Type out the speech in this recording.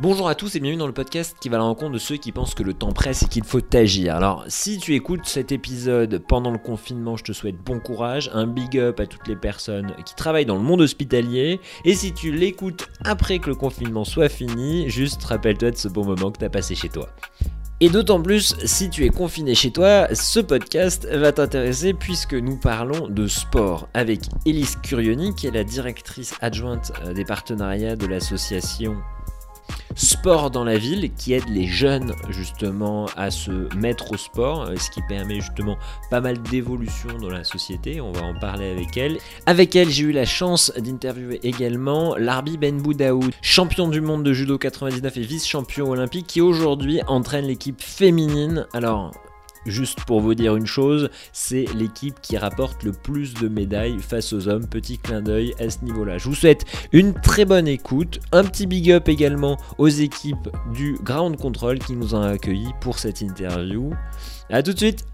Bonjour à tous et bienvenue dans le podcast qui va à la rencontre de ceux qui pensent que le temps presse et qu'il faut agir. Alors, si tu écoutes cet épisode pendant le confinement, je te souhaite bon courage, un big up à toutes les personnes qui travaillent dans le monde hospitalier. Et si tu l'écoutes après que le confinement soit fini, juste rappelle-toi de ce bon moment que tu as passé chez toi. Et d'autant plus, si tu es confiné chez toi, ce podcast va t'intéresser puisque nous parlons de sport avec Elise Curioni, qui est la directrice adjointe euh, des partenariats de l'association Sport dans la ville qui aide les jeunes justement à se mettre au sport, euh, ce qui permet justement pas mal d'évolution dans la société. On va en parler avec elle. Avec elle, j'ai eu la chance d'interviewer également Larbi Ben Boudaoud, champion du monde de judo 99 et vice-champion olympique, qui aujourd'hui entraîne l'équipe féminine. Alors, Juste pour vous dire une chose, c'est l'équipe qui rapporte le plus de médailles face aux hommes. Petit clin d'œil à ce niveau-là. Je vous souhaite une très bonne écoute. Un petit big up également aux équipes du Ground Control qui nous ont accueillis pour cette interview. A tout de suite